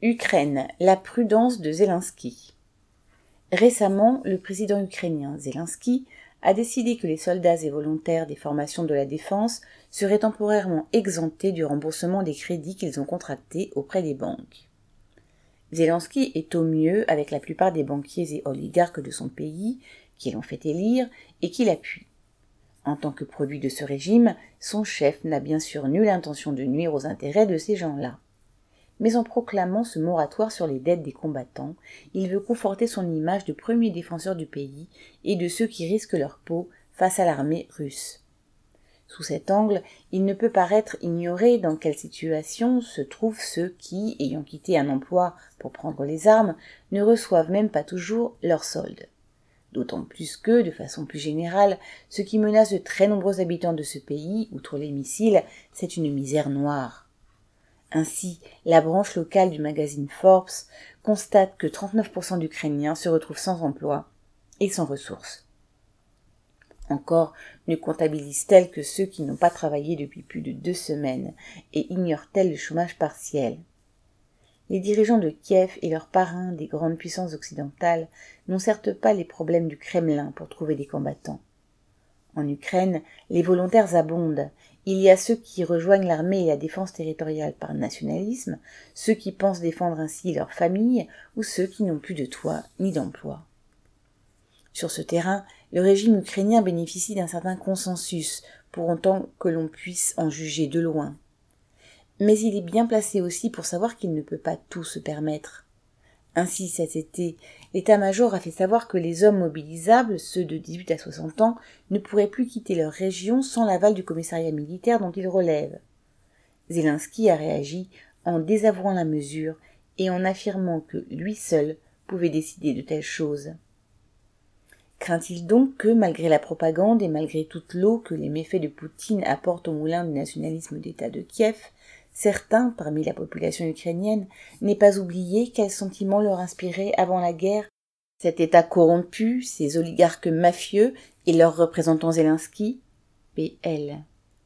Ukraine, la prudence de Zelensky. Récemment, le président ukrainien Zelensky a décidé que les soldats et volontaires des formations de la défense seraient temporairement exemptés du remboursement des crédits qu'ils ont contractés auprès des banques. Zelensky est au mieux avec la plupart des banquiers et oligarques de son pays, qui l'ont fait élire et qui l'appuient. En tant que produit de ce régime, son chef n'a bien sûr nulle intention de nuire aux intérêts de ces gens-là mais en proclamant ce moratoire sur les dettes des combattants, il veut conforter son image de premier défenseur du pays et de ceux qui risquent leur peau face à l'armée russe. Sous cet angle, il ne peut paraître ignorer dans quelle situation se trouvent ceux qui, ayant quitté un emploi pour prendre les armes, ne reçoivent même pas toujours leur solde. D'autant plus que, de façon plus générale, ce qui menace de très nombreux habitants de ce pays, outre les missiles, c'est une misère noire. Ainsi, la branche locale du magazine Forbes constate que 39% d'Ukrainiens se retrouvent sans emploi et sans ressources. Encore ne comptabilise-t-elle que ceux qui n'ont pas travaillé depuis plus de deux semaines et ignore-t-elle le chômage partiel. Les dirigeants de Kiev et leurs parrains des grandes puissances occidentales n'ont certes pas les problèmes du Kremlin pour trouver des combattants. En Ukraine, les volontaires abondent. Il y a ceux qui rejoignent l'armée et la défense territoriale par nationalisme, ceux qui pensent défendre ainsi leur famille, ou ceux qui n'ont plus de toit ni d'emploi. Sur ce terrain, le régime ukrainien bénéficie d'un certain consensus, pour autant que l'on puisse en juger de loin. Mais il est bien placé aussi pour savoir qu'il ne peut pas tout se permettre. Ainsi, cet été, l'état-major a fait savoir que les hommes mobilisables, ceux de 18 à 60 ans, ne pourraient plus quitter leur région sans l'aval du commissariat militaire dont ils relèvent. Zelensky a réagi en désavouant la mesure et en affirmant que lui seul pouvait décider de telles choses. Craint-il donc que, malgré la propagande et malgré toute l'eau que les méfaits de Poutine apportent au moulin du nationalisme d'État de Kiev, Certains, parmi la population ukrainienne, n'aient pas oublié quels sentiments leur inspirait avant la guerre cet État corrompu, ces oligarques mafieux et leurs représentants Zelensky PL.